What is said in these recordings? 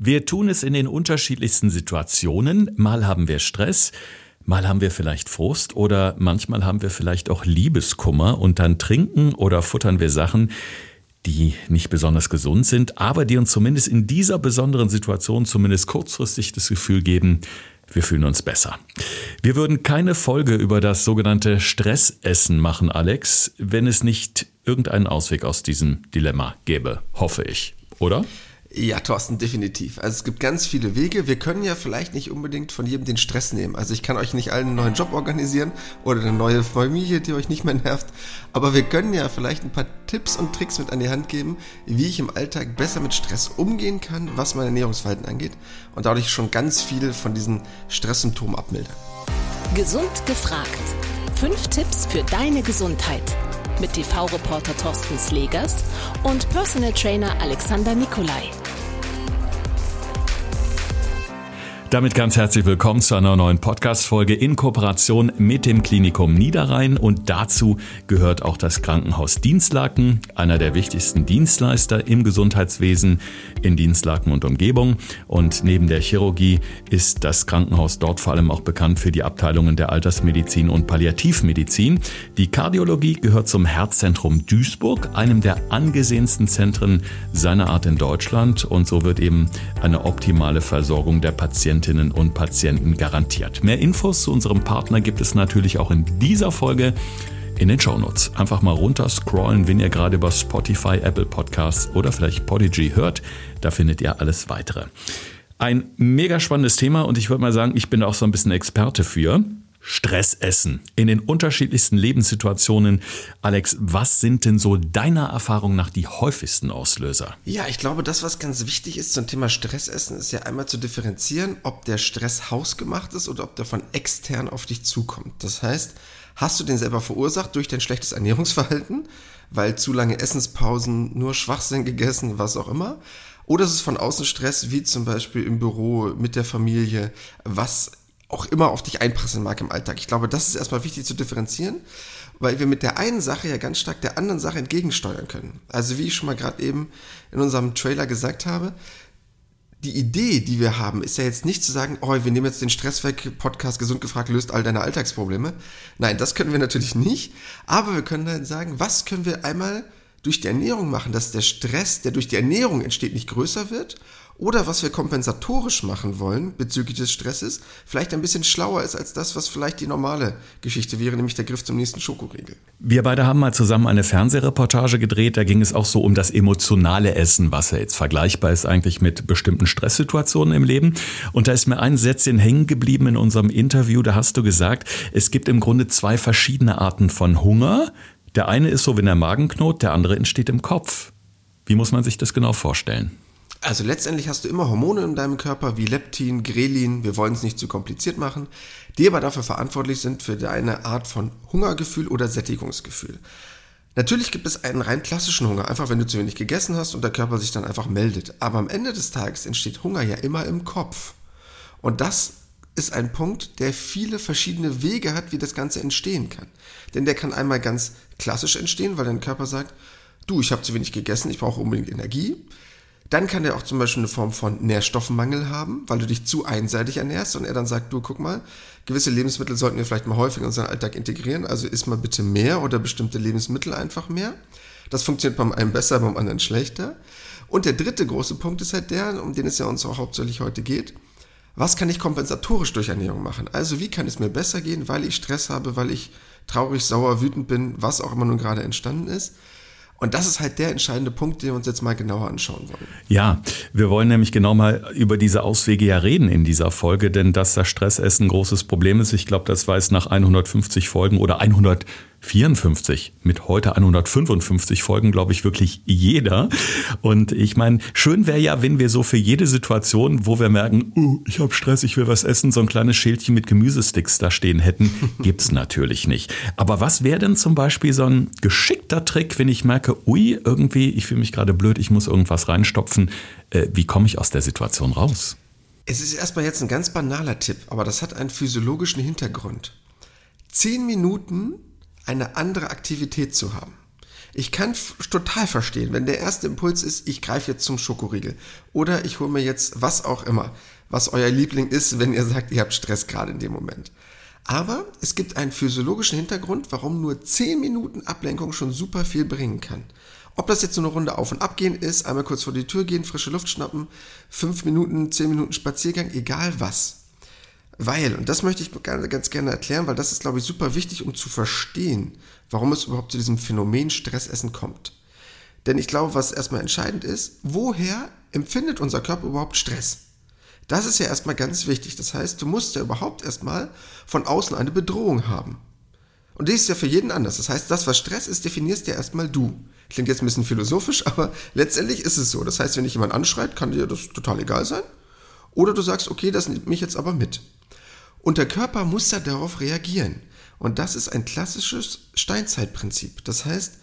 Wir tun es in den unterschiedlichsten Situationen. Mal haben wir Stress, mal haben wir vielleicht Frust oder manchmal haben wir vielleicht auch Liebeskummer und dann trinken oder futtern wir Sachen, die nicht besonders gesund sind, aber die uns zumindest in dieser besonderen Situation zumindest kurzfristig das Gefühl geben, wir fühlen uns besser. Wir würden keine Folge über das sogenannte Stressessen machen, Alex, wenn es nicht irgendeinen Ausweg aus diesem Dilemma gäbe, hoffe ich, oder? Ja, Thorsten, definitiv. Also es gibt ganz viele Wege. Wir können ja vielleicht nicht unbedingt von jedem den Stress nehmen. Also ich kann euch nicht allen einen neuen Job organisieren oder eine neue Familie, die euch nicht mehr nervt. Aber wir können ja vielleicht ein paar Tipps und Tricks mit an die Hand geben, wie ich im Alltag besser mit Stress umgehen kann, was mein Ernährungsverhalten angeht und dadurch schon ganz viel von diesen Stresssymptomen abmilde. Gesund gefragt. Fünf Tipps für deine Gesundheit mit TV-Reporter Thorsten Slegers und Personal Trainer Alexander Nikolai. Damit ganz herzlich willkommen zu einer neuen Podcast-Folge in Kooperation mit dem Klinikum Niederrhein und dazu gehört auch das Krankenhaus Dienstlaken, einer der wichtigsten Dienstleister im Gesundheitswesen in Dienstlaken und Umgebung. Und neben der Chirurgie ist das Krankenhaus dort vor allem auch bekannt für die Abteilungen der Altersmedizin und Palliativmedizin. Die Kardiologie gehört zum Herzzentrum Duisburg, einem der angesehensten Zentren seiner Art in Deutschland und so wird eben eine optimale Versorgung der Patienten Patientinnen und Patienten garantiert. Mehr Infos zu unserem Partner gibt es natürlich auch in dieser Folge in den Shownotes. Einfach mal runter scrollen, wenn ihr gerade über Spotify, Apple Podcasts oder vielleicht Podigy hört. Da findet ihr alles weitere. Ein mega spannendes Thema und ich würde mal sagen, ich bin auch so ein bisschen Experte für. Stressessen in den unterschiedlichsten Lebenssituationen. Alex, was sind denn so deiner Erfahrung nach die häufigsten Auslöser? Ja, ich glaube, das, was ganz wichtig ist zum Thema Stressessen, ist ja einmal zu differenzieren, ob der Stress hausgemacht ist oder ob der von extern auf dich zukommt. Das heißt, hast du den selber verursacht durch dein schlechtes Ernährungsverhalten, weil zu lange Essenspausen, nur Schwachsinn gegessen, was auch immer? Oder ist es von außen Stress, wie zum Beispiel im Büro, mit der Familie, was auch immer auf dich einprasseln mag im Alltag. Ich glaube, das ist erstmal wichtig zu differenzieren, weil wir mit der einen Sache ja ganz stark der anderen Sache entgegensteuern können. Also wie ich schon mal gerade eben in unserem Trailer gesagt habe, die Idee, die wir haben, ist ja jetzt nicht zu sagen, oh, wir nehmen jetzt den Stress weg, Podcast gesund gefragt löst all deine Alltagsprobleme. Nein, das können wir natürlich nicht. Aber wir können dann sagen, was können wir einmal durch die Ernährung machen, dass der Stress, der durch die Ernährung entsteht, nicht größer wird oder was wir kompensatorisch machen wollen bezüglich des Stresses, vielleicht ein bisschen schlauer ist als das, was vielleicht die normale Geschichte wäre, nämlich der Griff zum nächsten Schokoriegel. Wir beide haben mal zusammen eine Fernsehreportage gedreht, da ging es auch so um das emotionale Essen, was ja jetzt vergleichbar ist eigentlich mit bestimmten Stresssituationen im Leben. Und da ist mir ein Sätzchen hängen geblieben in unserem Interview, da hast du gesagt, es gibt im Grunde zwei verschiedene Arten von Hunger. Der eine ist so, wenn der Magen knurrt, der andere entsteht im Kopf. Wie muss man sich das genau vorstellen? Also letztendlich hast du immer Hormone in deinem Körper wie Leptin, Grelin, wir wollen es nicht zu kompliziert machen, die aber dafür verantwortlich sind für deine Art von Hungergefühl oder Sättigungsgefühl. Natürlich gibt es einen rein klassischen Hunger, einfach wenn du zu wenig gegessen hast und der Körper sich dann einfach meldet. Aber am Ende des Tages entsteht Hunger ja immer im Kopf. Und das ist ein Punkt, der viele verschiedene Wege hat, wie das Ganze entstehen kann. Denn der kann einmal ganz klassisch entstehen, weil dein Körper sagt, du, ich habe zu wenig gegessen, ich brauche unbedingt Energie. Dann kann er auch zum Beispiel eine Form von Nährstoffmangel haben, weil du dich zu einseitig ernährst und er dann sagt, du guck mal, gewisse Lebensmittel sollten wir vielleicht mal häufig in unseren Alltag integrieren, also isst mal bitte mehr oder bestimmte Lebensmittel einfach mehr. Das funktioniert beim einen besser, beim anderen schlechter. Und der dritte große Punkt ist halt der, um den es ja uns auch hauptsächlich heute geht. Was kann ich kompensatorisch durch Ernährung machen? Also wie kann es mir besser gehen, weil ich Stress habe, weil ich traurig, sauer, wütend bin, was auch immer nun gerade entstanden ist? Und das ist halt der entscheidende Punkt, den wir uns jetzt mal genauer anschauen wollen. Ja, wir wollen nämlich genau mal über diese Auswege ja reden in dieser Folge, denn dass das Stressessen ein großes Problem ist, ich glaube, das weiß nach 150 Folgen oder 100 54 mit heute 155 Folgen, glaube ich, wirklich jeder. Und ich meine, schön wäre ja, wenn wir so für jede Situation, wo wir merken, uh, ich habe Stress, ich will was essen, so ein kleines Schälchen mit Gemüsesticks da stehen hätten. Gibt's natürlich nicht. Aber was wäre denn zum Beispiel so ein geschickter Trick, wenn ich merke, ui, irgendwie, ich fühle mich gerade blöd, ich muss irgendwas reinstopfen. Äh, wie komme ich aus der Situation raus? Es ist erstmal jetzt ein ganz banaler Tipp, aber das hat einen physiologischen Hintergrund. Zehn Minuten eine andere Aktivität zu haben. Ich kann total verstehen, wenn der erste Impuls ist, ich greife jetzt zum Schokoriegel oder ich hole mir jetzt was auch immer, was euer Liebling ist, wenn ihr sagt, ihr habt Stress gerade in dem Moment. Aber es gibt einen physiologischen Hintergrund, warum nur 10 Minuten Ablenkung schon super viel bringen kann. Ob das jetzt so eine Runde auf und ab gehen ist, einmal kurz vor die Tür gehen, frische Luft schnappen, 5 Minuten, 10 Minuten Spaziergang, egal was. Weil, und das möchte ich ganz gerne erklären, weil das ist, glaube ich, super wichtig, um zu verstehen, warum es überhaupt zu diesem Phänomen Stressessen kommt. Denn ich glaube, was erstmal entscheidend ist, woher empfindet unser Körper überhaupt Stress? Das ist ja erstmal ganz wichtig. Das heißt, du musst ja überhaupt erstmal von außen eine Bedrohung haben. Und die ist ja für jeden anders. Das heißt, das, was Stress ist, definierst ja erstmal du. Klingt jetzt ein bisschen philosophisch, aber letztendlich ist es so. Das heißt, wenn dich jemand anschreit, kann dir das total egal sein. Oder du sagst, okay, das nimmt mich jetzt aber mit. Und der Körper muss ja darauf reagieren. Und das ist ein klassisches Steinzeitprinzip. Das heißt,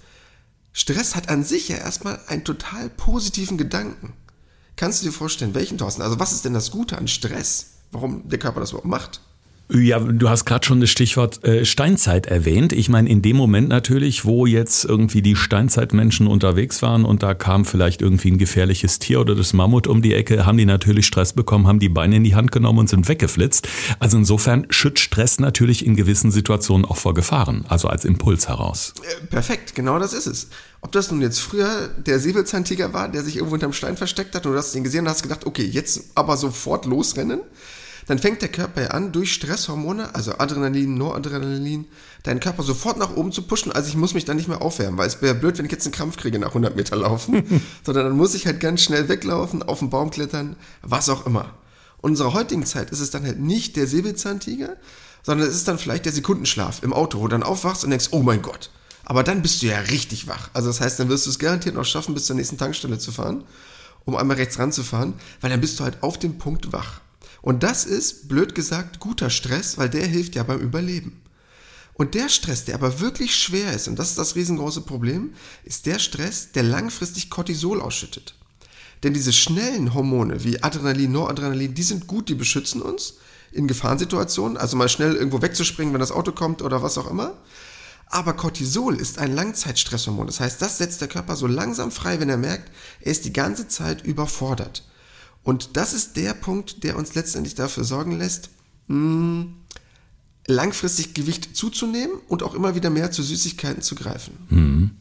Stress hat an sich ja erstmal einen total positiven Gedanken. Kannst du dir vorstellen, welchen Thorsten? Also was ist denn das Gute an Stress? Warum der Körper das überhaupt macht? Ja, du hast gerade schon das Stichwort äh, Steinzeit erwähnt. Ich meine, in dem Moment natürlich, wo jetzt irgendwie die Steinzeitmenschen unterwegs waren und da kam vielleicht irgendwie ein gefährliches Tier oder das Mammut um die Ecke, haben die natürlich Stress bekommen, haben die Beine in die Hand genommen und sind weggeflitzt. Also insofern schützt Stress natürlich in gewissen Situationen auch vor Gefahren, also als Impuls heraus. Äh, perfekt, genau das ist es. Ob das nun jetzt früher der Säbelzahntiger war, der sich irgendwo hinterm Stein versteckt hat und du hast ihn gesehen und hast gedacht, okay, jetzt aber sofort losrennen dann fängt der Körper ja an, durch Stresshormone, also Adrenalin, Noradrenalin, deinen Körper sofort nach oben zu pushen. Also ich muss mich dann nicht mehr aufwärmen, weil es wäre blöd, wenn ich jetzt einen Krampf kriege nach 100 Meter laufen, sondern dann muss ich halt ganz schnell weglaufen, auf den Baum klettern, was auch immer. Und in unserer heutigen Zeit ist es dann halt nicht der Säbelzahntiger, sondern es ist dann vielleicht der Sekundenschlaf im Auto, wo du dann aufwachst und denkst, oh mein Gott. Aber dann bist du ja richtig wach. Also das heißt, dann wirst du es garantiert noch schaffen, bis zur nächsten Tankstelle zu fahren, um einmal rechts ranzufahren, weil dann bist du halt auf dem Punkt wach. Und das ist, blöd gesagt, guter Stress, weil der hilft ja beim Überleben. Und der Stress, der aber wirklich schwer ist, und das ist das riesengroße Problem, ist der Stress, der langfristig Cortisol ausschüttet. Denn diese schnellen Hormone wie Adrenalin, Noradrenalin, die sind gut, die beschützen uns in Gefahrensituationen, also mal schnell irgendwo wegzuspringen, wenn das Auto kommt oder was auch immer. Aber Cortisol ist ein Langzeitstresshormon. Das heißt, das setzt der Körper so langsam frei, wenn er merkt, er ist die ganze Zeit überfordert. Und das ist der Punkt, der uns letztendlich dafür sorgen lässt, hm, langfristig Gewicht zuzunehmen und auch immer wieder mehr zu Süßigkeiten zu greifen. Mhm.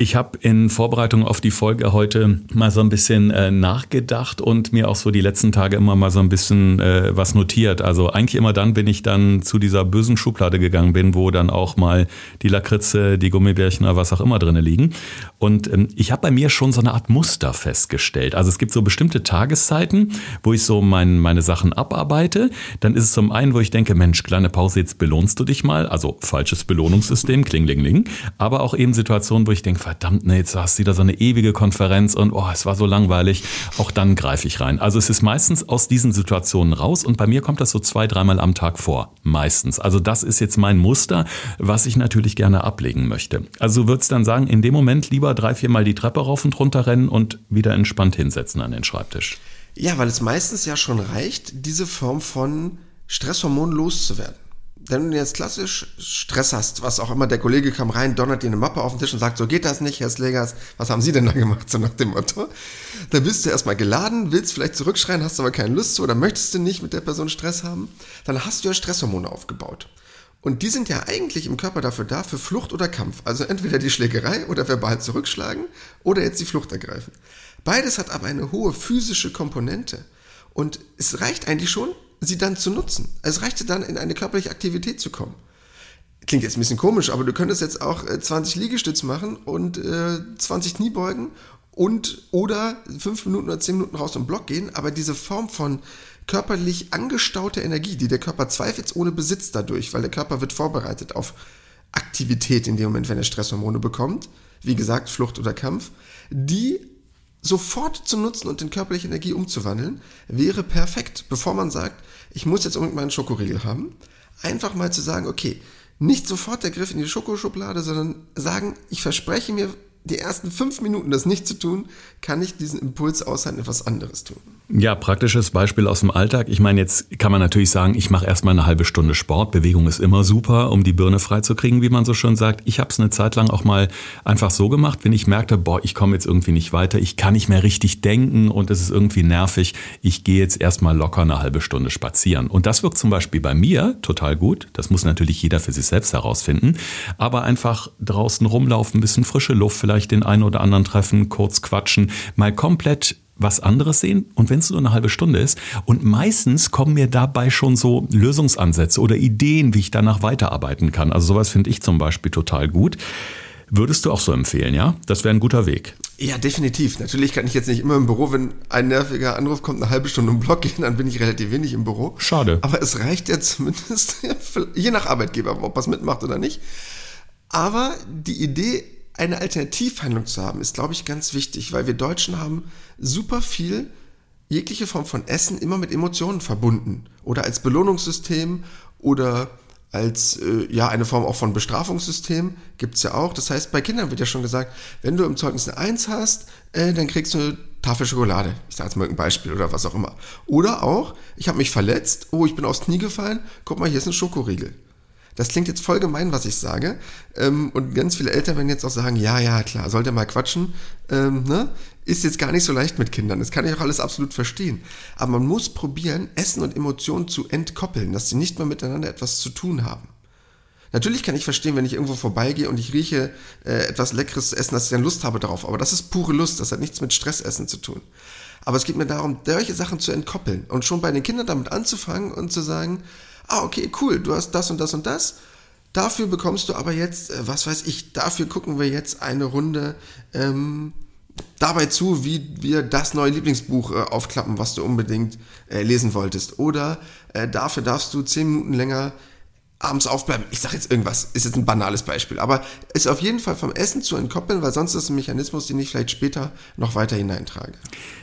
Ich habe in Vorbereitung auf die Folge heute mal so ein bisschen äh, nachgedacht und mir auch so die letzten Tage immer mal so ein bisschen äh, was notiert. Also eigentlich immer dann, wenn ich dann zu dieser bösen Schublade gegangen bin, wo dann auch mal die Lakritze, die Gummibärchen oder was auch immer drinne liegen. Und ähm, ich habe bei mir schon so eine Art Muster festgestellt. Also es gibt so bestimmte Tageszeiten, wo ich so mein, meine Sachen abarbeite. Dann ist es zum einen, wo ich denke, Mensch, kleine Pause, jetzt belohnst du dich mal. Also falsches Belohnungssystem, klinglingling. Aber auch eben Situationen, wo ich denke, verdammt, ne, jetzt hast du wieder so eine ewige Konferenz und oh, es war so langweilig. Auch dann greife ich rein. Also es ist meistens aus diesen Situationen raus und bei mir kommt das so zwei, dreimal am Tag vor. Meistens. Also das ist jetzt mein Muster, was ich natürlich gerne ablegen möchte. Also würdest dann sagen, in dem Moment lieber drei, viermal die Treppe rauf und runter rennen und wieder entspannt hinsetzen an den Schreibtisch. Ja, weil es meistens ja schon reicht, diese Form von Stresshormon loszuwerden wenn du jetzt klassisch Stress hast, was auch immer, der Kollege kam rein, donnert dir eine Mappe auf den Tisch und sagt, so geht das nicht, Herr Slegers, was haben Sie denn da gemacht, so nach dem Motto. Da bist du erstmal geladen, willst vielleicht zurückschreien, hast aber keine Lust zu oder möchtest du nicht mit der Person Stress haben, dann hast du ja Stresshormone aufgebaut. Und die sind ja eigentlich im Körper dafür da, für Flucht oder Kampf. Also entweder die Schlägerei oder verbal zurückschlagen oder jetzt die Flucht ergreifen. Beides hat aber eine hohe physische Komponente. Und es reicht eigentlich schon, sie dann zu nutzen. Es reichte dann, in eine körperliche Aktivität zu kommen. Klingt jetzt ein bisschen komisch, aber du könntest jetzt auch 20 äh, Liegestütz machen und äh, 20 Kniebeugen und oder 5 Minuten oder 10 Minuten raus im Block gehen, aber diese Form von körperlich angestauter Energie, die der Körper zweifelsohne besitzt dadurch, weil der Körper wird vorbereitet auf Aktivität in dem Moment, wenn er Stresshormone bekommt, wie gesagt, Flucht oder Kampf, die sofort zu nutzen und in körperliche Energie umzuwandeln, wäre perfekt, bevor man sagt, ich muss jetzt unbedingt meinen Schokoriegel haben. Einfach mal zu sagen, okay, nicht sofort der Griff in die Schokoschublade, sondern sagen, ich verspreche mir, die ersten fünf Minuten das nicht zu tun, kann ich diesen Impuls aushalten, etwas anderes tun. Ja, praktisches Beispiel aus dem Alltag. Ich meine, jetzt kann man natürlich sagen, ich mache erstmal eine halbe Stunde Sport. Bewegung ist immer super, um die Birne freizukriegen, wie man so schön sagt. Ich habe es eine Zeit lang auch mal einfach so gemacht, wenn ich merkte, boah, ich komme jetzt irgendwie nicht weiter, ich kann nicht mehr richtig denken und es ist irgendwie nervig. Ich gehe jetzt erstmal locker eine halbe Stunde spazieren. Und das wirkt zum Beispiel bei mir total gut. Das muss natürlich jeder für sich selbst herausfinden. Aber einfach draußen rumlaufen, ein bisschen frische Luft, vielleicht den einen oder anderen treffen, kurz quatschen, mal komplett was anderes sehen und wenn es nur eine halbe Stunde ist. Und meistens kommen mir dabei schon so Lösungsansätze oder Ideen, wie ich danach weiterarbeiten kann. Also sowas finde ich zum Beispiel total gut. Würdest du auch so empfehlen, ja? Das wäre ein guter Weg. Ja, definitiv. Natürlich kann ich jetzt nicht immer im Büro, wenn ein nerviger Anruf kommt, eine halbe Stunde im Block gehen, dann bin ich relativ wenig im Büro. Schade. Aber es reicht ja zumindest, je nach Arbeitgeber, ob was mitmacht oder nicht. Aber die Idee, eine Alternativhandlung zu haben, ist, glaube ich, ganz wichtig, weil wir Deutschen haben super viel jegliche Form von Essen immer mit Emotionen verbunden oder als Belohnungssystem oder als äh, ja eine Form auch von Bestrafungssystem gibt's ja auch. Das heißt, bei Kindern wird ja schon gesagt, wenn du im Zeugnis eine Eins hast, äh, dann kriegst du eine Tafel Schokolade. Ich sage jetzt mal ein Beispiel oder was auch immer. Oder auch, ich habe mich verletzt, oh, ich bin aufs Knie gefallen, guck mal, hier ist ein Schokoriegel. Das klingt jetzt voll gemein, was ich sage. Ähm, und ganz viele Eltern werden jetzt auch sagen, ja, ja, klar, sollte mal quatschen. Ähm, ne? Ist jetzt gar nicht so leicht mit Kindern. Das kann ich auch alles absolut verstehen. Aber man muss probieren, Essen und Emotionen zu entkoppeln, dass sie nicht mehr miteinander etwas zu tun haben. Natürlich kann ich verstehen, wenn ich irgendwo vorbeigehe und ich rieche äh, etwas leckeres zu essen, dass ich dann Lust habe darauf. Aber das ist pure Lust. Das hat nichts mit Stressessen zu tun. Aber es geht mir darum, solche Sachen zu entkoppeln und schon bei den Kindern damit anzufangen und zu sagen, ah, okay, cool, du hast das und das und das. Dafür bekommst du aber jetzt, äh, was weiß ich, dafür gucken wir jetzt eine Runde ähm, dabei zu, wie wir das neue Lieblingsbuch äh, aufklappen, was du unbedingt äh, lesen wolltest. Oder äh, dafür darfst du zehn Minuten länger abends aufbleiben. Ich sage jetzt irgendwas, ist jetzt ein banales Beispiel, aber ist auf jeden Fall vom Essen zu entkoppeln, weil sonst ist ein Mechanismus, den ich vielleicht später noch weiter hineintrage.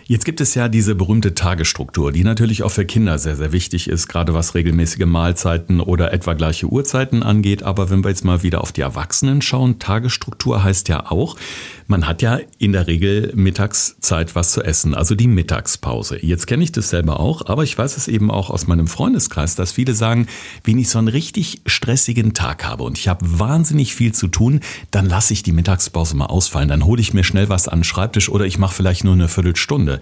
Jetzt gibt es ja diese berühmte Tagesstruktur, die natürlich auch für Kinder sehr, sehr wichtig ist, gerade was regelmäßige Mahlzeiten oder etwa gleiche Uhrzeiten angeht. Aber wenn wir jetzt mal wieder auf die Erwachsenen schauen, Tagesstruktur heißt ja auch, man hat ja in der Regel Mittagszeit was zu essen, also die Mittagspause. Jetzt kenne ich das selber auch, aber ich weiß es eben auch aus meinem Freundeskreis, dass viele sagen, wenn ich so einen richtig stressigen Tag habe und ich habe wahnsinnig viel zu tun, dann lasse ich die Mittagspause mal ausfallen. Dann hole ich mir schnell was an den Schreibtisch oder ich mache vielleicht nur eine Viertelstunde.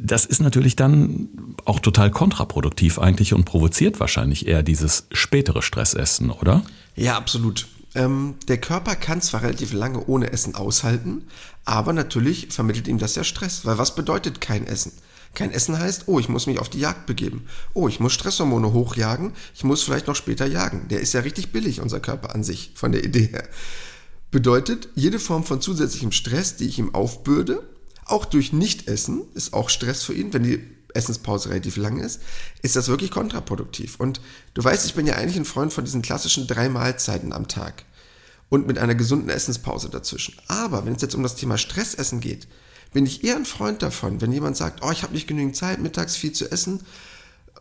Das ist natürlich dann auch total kontraproduktiv eigentlich und provoziert wahrscheinlich eher dieses spätere Stressessen, oder? Ja, absolut. Ähm, der Körper kann zwar relativ lange ohne Essen aushalten, aber natürlich vermittelt ihm das ja Stress. Weil was bedeutet kein Essen? Kein Essen heißt, oh, ich muss mich auf die Jagd begeben. Oh, ich muss Stresshormone hochjagen. Ich muss vielleicht noch später jagen. Der ist ja richtig billig, unser Körper an sich, von der Idee her. Bedeutet, jede Form von zusätzlichem Stress, die ich ihm aufbürde, auch durch Nichtessen, ist auch Stress für ihn, wenn die Essenspause relativ lang ist, ist das wirklich kontraproduktiv. Und du weißt, ich bin ja eigentlich ein Freund von diesen klassischen drei Mahlzeiten am Tag und mit einer gesunden Essenspause dazwischen. Aber wenn es jetzt um das Thema Stressessen geht, bin ich eher ein Freund davon, wenn jemand sagt, oh, ich habe nicht genügend Zeit, mittags viel zu essen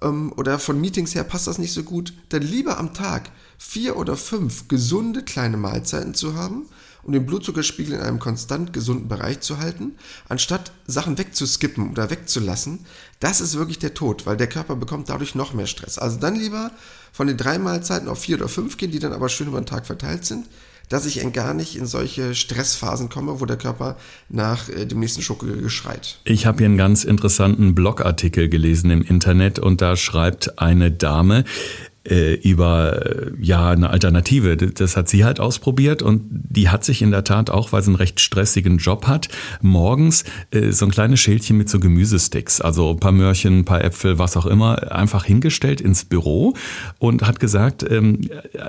ähm, oder von Meetings her passt das nicht so gut, dann lieber am Tag vier oder fünf gesunde kleine Mahlzeiten zu haben um den Blutzuckerspiegel in einem konstant gesunden Bereich zu halten, anstatt Sachen wegzuskippen oder wegzulassen, das ist wirklich der Tod, weil der Körper bekommt dadurch noch mehr Stress. Also dann lieber von den drei Mahlzeiten auf vier oder fünf gehen, die dann aber schön über den Tag verteilt sind, dass ich gar nicht in solche Stressphasen komme, wo der Körper nach äh, dem nächsten Schokoriegel schreit. Ich habe hier einen ganz interessanten Blogartikel gelesen im Internet und da schreibt eine Dame, äh, über äh, ja eine Alternative. Das hat sie halt ausprobiert und die hat sich in der Tat auch, weil sie einen recht stressigen Job hat, morgens äh, so ein kleines Schälchen mit so Gemüsesticks, also ein paar Möhrchen, ein paar Äpfel, was auch immer, einfach hingestellt ins Büro und hat gesagt, ähm,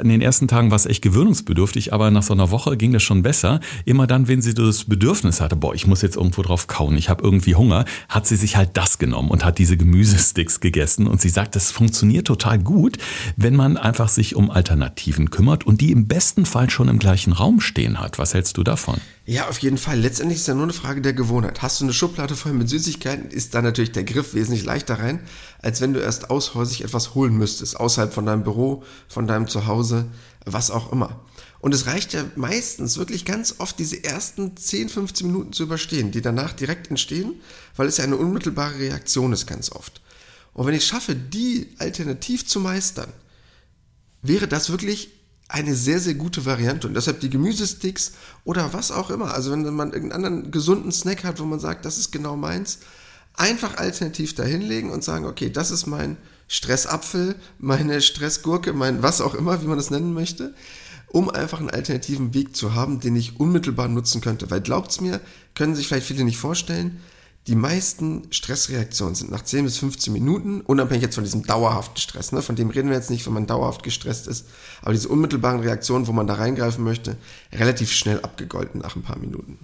in den ersten Tagen war es echt gewöhnungsbedürftig, aber nach so einer Woche ging das schon besser. Immer dann, wenn sie das Bedürfnis hatte, boah, ich muss jetzt irgendwo drauf kauen, ich habe irgendwie Hunger, hat sie sich halt das genommen und hat diese Gemüsesticks gegessen und sie sagt, das funktioniert total gut wenn man einfach sich um Alternativen kümmert und die im besten Fall schon im gleichen Raum stehen hat. Was hältst du davon? Ja, auf jeden Fall. Letztendlich ist es ja nur eine Frage der Gewohnheit. Hast du eine Schublade voll mit Süßigkeiten, ist da natürlich der Griff wesentlich leichter rein, als wenn du erst aushäusig etwas holen müsstest, außerhalb von deinem Büro, von deinem Zuhause, was auch immer. Und es reicht ja meistens wirklich ganz oft, diese ersten 10, 15 Minuten zu überstehen, die danach direkt entstehen, weil es ja eine unmittelbare Reaktion ist ganz oft. Und wenn ich schaffe, die alternativ zu meistern, wäre das wirklich eine sehr, sehr gute Variante. Und deshalb die Gemüsesticks oder was auch immer. Also wenn man irgendeinen anderen gesunden Snack hat, wo man sagt, das ist genau meins, einfach alternativ dahinlegen und sagen, okay, das ist mein Stressapfel, meine Stressgurke, mein was auch immer, wie man das nennen möchte um einfach einen alternativen Weg zu haben, den ich unmittelbar nutzen könnte. Weil glaubt's mir, können sich vielleicht viele nicht vorstellen, die meisten Stressreaktionen sind nach 10 bis 15 Minuten, unabhängig jetzt von diesem dauerhaften Stress, ne? von dem reden wir jetzt nicht, wenn man dauerhaft gestresst ist, aber diese unmittelbaren Reaktionen, wo man da reingreifen möchte, relativ schnell abgegolten nach ein paar Minuten.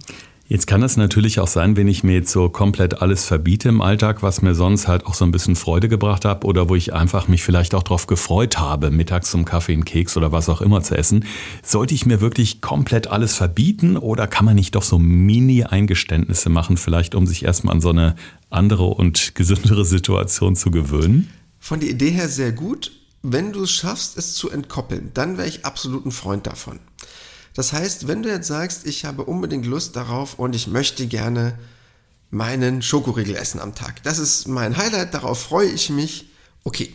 Jetzt kann es natürlich auch sein, wenn ich mir jetzt so komplett alles verbiete im Alltag, was mir sonst halt auch so ein bisschen Freude gebracht hat oder wo ich einfach mich vielleicht auch darauf gefreut habe, mittags zum Kaffee, einen Keks oder was auch immer zu essen. Sollte ich mir wirklich komplett alles verbieten oder kann man nicht doch so Mini-Eingeständnisse machen, vielleicht um sich erstmal an so eine andere und gesündere Situation zu gewöhnen? Von der Idee her sehr gut. Wenn du es schaffst, es zu entkoppeln, dann wäre ich absolut ein Freund davon. Das heißt, wenn du jetzt sagst, ich habe unbedingt Lust darauf und ich möchte gerne meinen Schokoriegel essen am Tag. Das ist mein Highlight, darauf freue ich mich. Okay.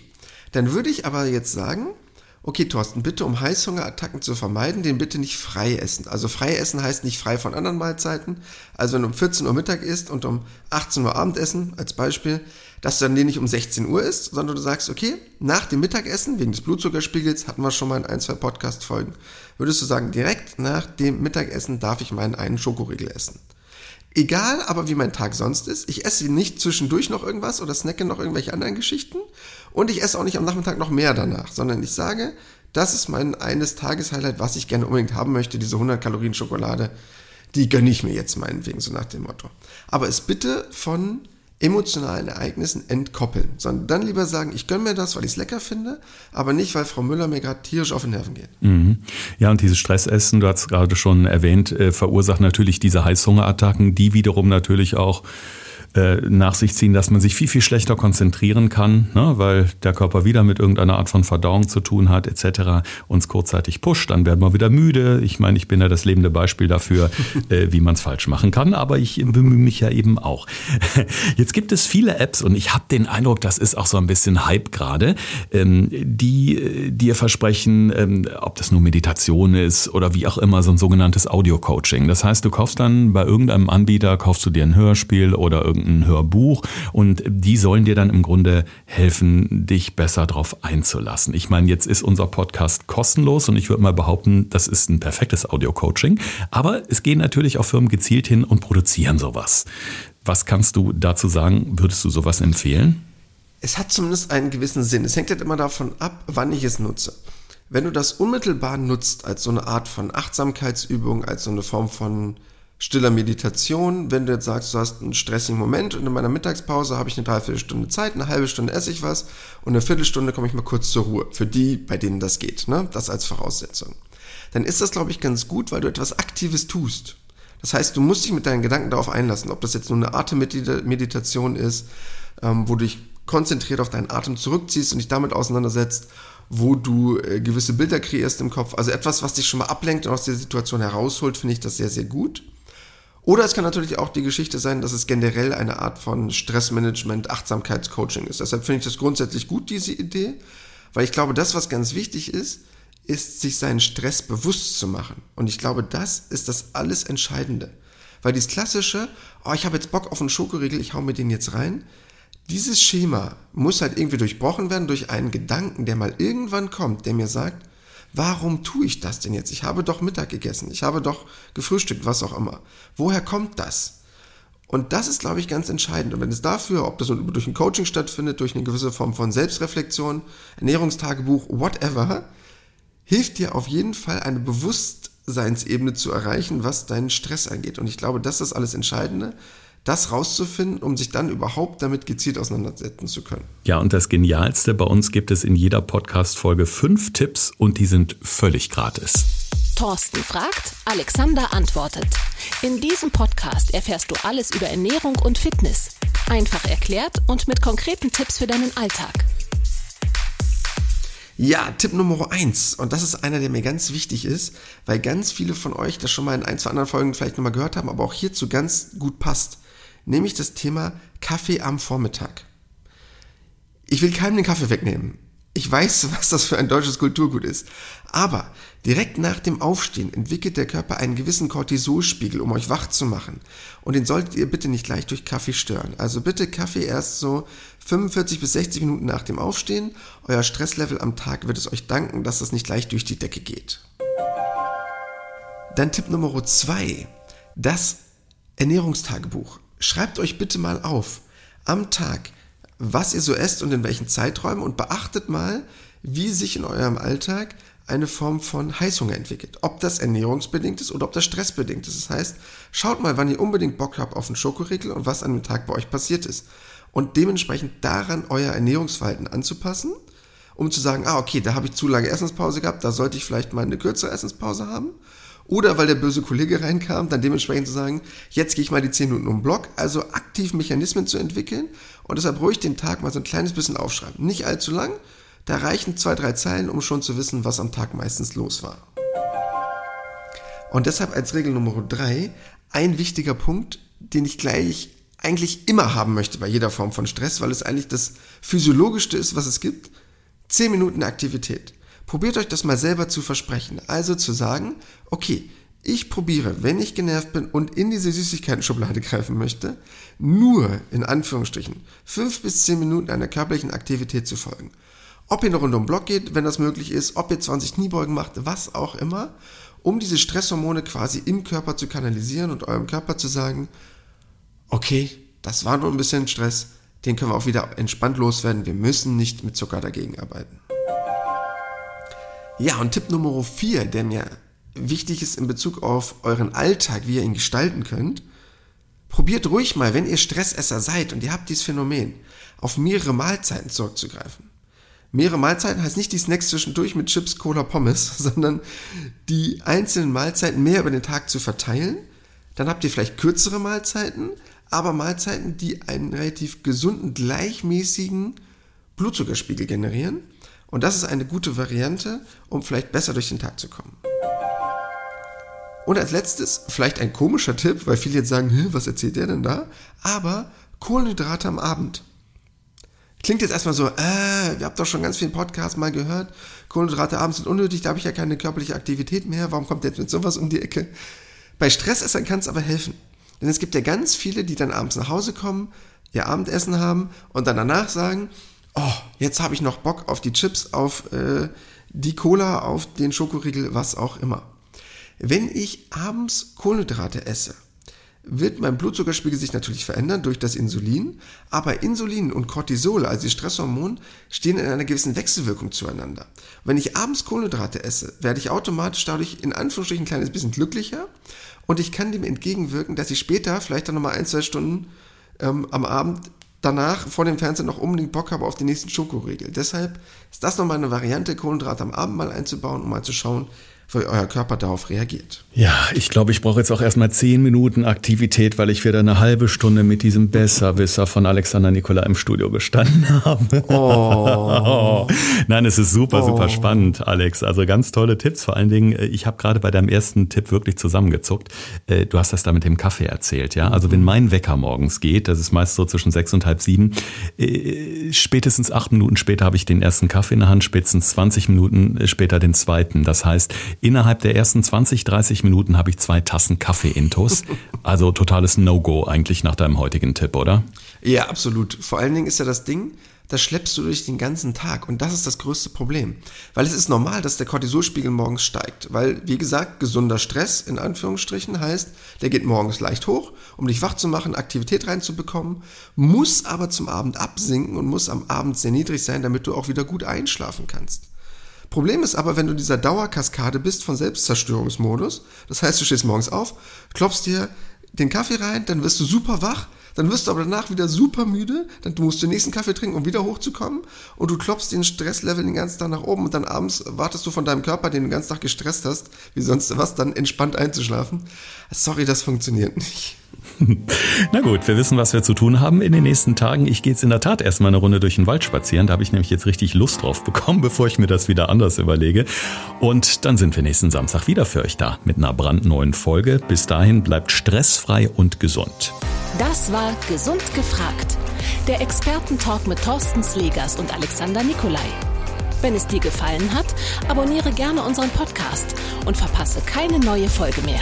Dann würde ich aber jetzt sagen, okay, Thorsten, bitte um Heißhungerattacken zu vermeiden, den bitte nicht frei essen. Also frei essen heißt nicht frei von anderen Mahlzeiten. Also wenn du um 14 Uhr Mittag isst und um 18 Uhr Abendessen, als Beispiel, dass du dann den nicht um 16 Uhr isst, sondern du sagst, okay, nach dem Mittagessen, wegen des Blutzuckerspiegels, hatten wir schon mal in ein, zwei Podcast-Folgen, würdest du sagen, direkt nach dem Mittagessen darf ich meinen einen Schokoriegel essen. Egal aber wie mein Tag sonst ist, ich esse nicht zwischendurch noch irgendwas oder snacke noch irgendwelche anderen Geschichten und ich esse auch nicht am Nachmittag noch mehr danach, sondern ich sage, das ist mein eines Tageshighlight, was ich gerne unbedingt haben möchte, diese 100 Kalorien Schokolade, die gönne ich mir jetzt meinetwegen, so nach dem Motto. Aber es bitte von emotionalen Ereignissen entkoppeln, sondern dann lieber sagen, ich gönne mir das, weil ich es lecker finde, aber nicht, weil Frau Müller mir gerade tierisch auf den Nerven geht. Mhm. Ja, und dieses Stressessen, du hast gerade schon erwähnt, äh, verursacht natürlich diese Heißhungerattacken, die wiederum natürlich auch äh, nach sich ziehen, dass man sich viel, viel schlechter konzentrieren kann, ne, weil der Körper wieder mit irgendeiner Art von Verdauung zu tun hat, etc., uns kurzzeitig pusht, dann werden wir wieder müde. Ich meine, ich bin ja das lebende Beispiel dafür, äh, wie man es falsch machen kann, aber ich bemühe mich ja eben auch. Jetzt gibt es viele Apps und ich habe den Eindruck, das ist auch so ein bisschen Hype gerade, ähm, die äh, dir versprechen, ähm, ob das nur Meditation ist oder wie auch immer, so ein sogenanntes Audio-Coaching. Das heißt, du kaufst dann bei irgendeinem Anbieter, kaufst du dir ein Hörspiel oder irgendein irgendein Hörbuch und die sollen dir dann im Grunde helfen, dich besser darauf einzulassen. Ich meine, jetzt ist unser Podcast kostenlos und ich würde mal behaupten, das ist ein perfektes Audio-Coaching, aber es gehen natürlich auch Firmen gezielt hin und produzieren sowas. Was kannst du dazu sagen? Würdest du sowas empfehlen? Es hat zumindest einen gewissen Sinn. Es hängt halt immer davon ab, wann ich es nutze. Wenn du das unmittelbar nutzt als so eine Art von Achtsamkeitsübung, als so eine Form von stiller Meditation, wenn du jetzt sagst, du hast einen stressigen Moment und in meiner Mittagspause habe ich eine Dreiviertelstunde Zeit, eine halbe Stunde esse ich was und eine Viertelstunde komme ich mal kurz zur Ruhe. Für die, bei denen das geht, ne? Das als Voraussetzung. Dann ist das, glaube ich, ganz gut, weil du etwas Aktives tust. Das heißt, du musst dich mit deinen Gedanken darauf einlassen, ob das jetzt nur eine Atemmeditation ist, ähm, wo du dich konzentriert auf deinen Atem zurückziehst und dich damit auseinandersetzt, wo du äh, gewisse Bilder kreierst im Kopf. Also etwas, was dich schon mal ablenkt und aus der Situation herausholt, finde ich das sehr, sehr gut. Oder es kann natürlich auch die Geschichte sein, dass es generell eine Art von Stressmanagement, Achtsamkeitscoaching ist. Deshalb finde ich das grundsätzlich gut, diese Idee, weil ich glaube, das, was ganz wichtig ist, ist, sich seinen Stress bewusst zu machen. Und ich glaube, das ist das alles Entscheidende. Weil dieses klassische, oh, ich habe jetzt Bock auf einen Schokoriegel, ich hau mir den jetzt rein, dieses Schema muss halt irgendwie durchbrochen werden durch einen Gedanken, der mal irgendwann kommt, der mir sagt, Warum tue ich das denn jetzt? Ich habe doch Mittag gegessen, ich habe doch gefrühstückt, was auch immer. Woher kommt das? Und das ist, glaube ich, ganz entscheidend. Und wenn es dafür, ob das durch ein Coaching stattfindet, durch eine gewisse Form von Selbstreflexion, Ernährungstagebuch, whatever, hilft dir auf jeden Fall eine Bewusstseinsebene zu erreichen, was deinen Stress angeht. Und ich glaube, das ist alles Entscheidende, das rauszufinden, um sich dann überhaupt damit gezielt auseinandersetzen zu können. Ja, und das Genialste, bei uns gibt es in jeder Podcast-Folge fünf Tipps und die sind völlig gratis. Thorsten fragt, Alexander antwortet. In diesem Podcast erfährst du alles über Ernährung und Fitness. Einfach erklärt und mit konkreten Tipps für deinen Alltag. Ja, Tipp Nummer eins und das ist einer, der mir ganz wichtig ist, weil ganz viele von euch das schon mal in ein, zwei anderen Folgen vielleicht nochmal gehört haben, aber auch hierzu ganz gut passt, nämlich das Thema Kaffee am Vormittag. Ich will keinem den Kaffee wegnehmen. Ich weiß, was das für ein deutsches Kulturgut ist. Aber direkt nach dem Aufstehen entwickelt der Körper einen gewissen Cortisolspiegel, um euch wach zu machen. Und den solltet ihr bitte nicht gleich durch Kaffee stören. Also bitte Kaffee erst so 45 bis 60 Minuten nach dem Aufstehen. Euer Stresslevel am Tag wird es euch danken, dass das nicht gleich durch die Decke geht. Dann Tipp Nummer zwei: Das Ernährungstagebuch. Schreibt euch bitte mal auf am Tag, was ihr so esst und in welchen Zeiträumen und beachtet mal, wie sich in eurem Alltag eine Form von Heißhunger entwickelt. Ob das ernährungsbedingt ist oder ob das stressbedingt ist. Das heißt, schaut mal, wann ihr unbedingt Bock habt auf einen Schokoriegel und was an dem Tag bei euch passiert ist. Und dementsprechend daran euer Ernährungsverhalten anzupassen, um zu sagen, ah, okay, da habe ich zu lange Essenspause gehabt, da sollte ich vielleicht mal eine kürzere Essenspause haben. Oder weil der böse Kollege reinkam, dann dementsprechend zu sagen, jetzt gehe ich mal die 10 Minuten um den Block, also aktiv Mechanismen zu entwickeln und deshalb ruhig den Tag mal so ein kleines bisschen aufschreiben. Nicht allzu lang, da reichen zwei, drei Zeilen, um schon zu wissen, was am Tag meistens los war. Und deshalb als Regel Nummer drei ein wichtiger Punkt, den ich gleich eigentlich immer haben möchte bei jeder Form von Stress, weil es eigentlich das physiologischste ist, was es gibt. Zehn Minuten Aktivität. Probiert euch das mal selber zu versprechen. Also zu sagen, okay, ich probiere, wenn ich genervt bin und in diese Süßigkeiten-Schublade greifen möchte, nur in Anführungsstrichen fünf bis zehn Minuten einer körperlichen Aktivität zu folgen. Ob ihr eine Runde um Block geht, wenn das möglich ist, ob ihr 20 Kniebeugen macht, was auch immer, um diese Stresshormone quasi im Körper zu kanalisieren und eurem Körper zu sagen, okay, das war nur ein bisschen Stress, den können wir auch wieder entspannt loswerden, wir müssen nicht mit Zucker dagegen arbeiten. Ja, und Tipp Nummer 4, der mir wichtig ist in Bezug auf euren Alltag, wie ihr ihn gestalten könnt, probiert ruhig mal, wenn ihr Stressesser seid und ihr habt dieses Phänomen, auf mehrere Mahlzeiten zurückzugreifen. Mehrere Mahlzeiten heißt nicht die Snacks zwischendurch mit Chips, Cola, Pommes, sondern die einzelnen Mahlzeiten mehr über den Tag zu verteilen. Dann habt ihr vielleicht kürzere Mahlzeiten, aber Mahlzeiten, die einen relativ gesunden, gleichmäßigen Blutzuckerspiegel generieren und das ist eine gute Variante, um vielleicht besser durch den Tag zu kommen. Und als letztes, vielleicht ein komischer Tipp, weil viele jetzt sagen, was erzählt der denn da? Aber Kohlenhydrate am Abend. Klingt jetzt erstmal so, äh, ihr habt doch schon ganz viele Podcasts mal gehört, Kohlenhydrate abends sind unnötig, da habe ich ja keine körperliche Aktivität mehr, warum kommt jetzt mit sowas um die Ecke? Bei Stressessern kann es aber helfen. Denn es gibt ja ganz viele, die dann abends nach Hause kommen, ihr Abendessen haben und dann danach sagen, oh, jetzt habe ich noch Bock auf die Chips, auf äh, die Cola, auf den Schokoriegel, was auch immer. Wenn ich abends Kohlenhydrate esse, wird mein Blutzuckerspiegel sich natürlich verändern durch das Insulin, aber Insulin und Cortisol, also die Stresshormone, stehen in einer gewissen Wechselwirkung zueinander. wenn ich abends Kohlenhydrate esse, werde ich automatisch dadurch in Anführungsstrichen ein kleines bisschen glücklicher und ich kann dem entgegenwirken, dass ich später, vielleicht dann nochmal ein, zwei Stunden ähm, am Abend danach vor dem Fernsehen noch unbedingt Bock habe auf den nächsten Schokoriegel. Deshalb ist das nochmal eine Variante, Kohlenhydrate am Abend mal einzubauen, um mal zu schauen, wie euer Körper darauf reagiert. Ja, ich glaube, ich brauche jetzt auch erstmal zehn Minuten Aktivität, weil ich wieder eine halbe Stunde mit diesem Besserwisser von Alexander Nikola im Studio gestanden habe. Oh. Nein, es ist super, super oh. spannend, Alex. Also ganz tolle Tipps. Vor allen Dingen, äh, ich habe gerade bei deinem ersten Tipp wirklich zusammengezuckt. Äh, du hast das da mit dem Kaffee erzählt, ja? Also wenn mein Wecker morgens geht, das ist meist so zwischen sechs und halb sieben, äh, spätestens acht Minuten später habe ich den ersten Kaffee in der Hand, spätestens 20 Minuten später den zweiten. Das heißt, Innerhalb der ersten 20, 30 Minuten habe ich zwei Tassen Kaffee intus. Also totales No-Go eigentlich nach deinem heutigen Tipp, oder? Ja, absolut. Vor allen Dingen ist ja das Ding, das schleppst du durch den ganzen Tag und das ist das größte Problem. Weil es ist normal, dass der Cortisolspiegel morgens steigt, weil, wie gesagt, gesunder Stress in Anführungsstrichen heißt, der geht morgens leicht hoch, um dich wach zu machen, Aktivität reinzubekommen, muss aber zum Abend absinken und muss am Abend sehr niedrig sein, damit du auch wieder gut einschlafen kannst. Problem ist aber, wenn du in dieser Dauerkaskade bist von Selbstzerstörungsmodus, das heißt, du stehst morgens auf, klopfst dir den Kaffee rein, dann wirst du super wach, dann wirst du aber danach wieder super müde, dann musst du den nächsten Kaffee trinken, um wieder hochzukommen und du klopfst den Stresslevel den ganzen Tag nach oben und dann abends wartest du von deinem Körper, den du den ganzen Tag gestresst hast, wie sonst was, dann entspannt einzuschlafen. Sorry, das funktioniert nicht. Na gut, wir wissen, was wir zu tun haben in den nächsten Tagen. Ich gehe jetzt in der Tat erstmal eine Runde durch den Wald spazieren. Da habe ich nämlich jetzt richtig Lust drauf bekommen, bevor ich mir das wieder anders überlege. Und dann sind wir nächsten Samstag wieder für euch da mit einer brandneuen Folge. Bis dahin bleibt stressfrei und gesund. Das war Gesund gefragt. Der Expertentalk mit Thorsten Slegers und Alexander Nikolai. Wenn es dir gefallen hat, abonniere gerne unseren Podcast und verpasse keine neue Folge mehr.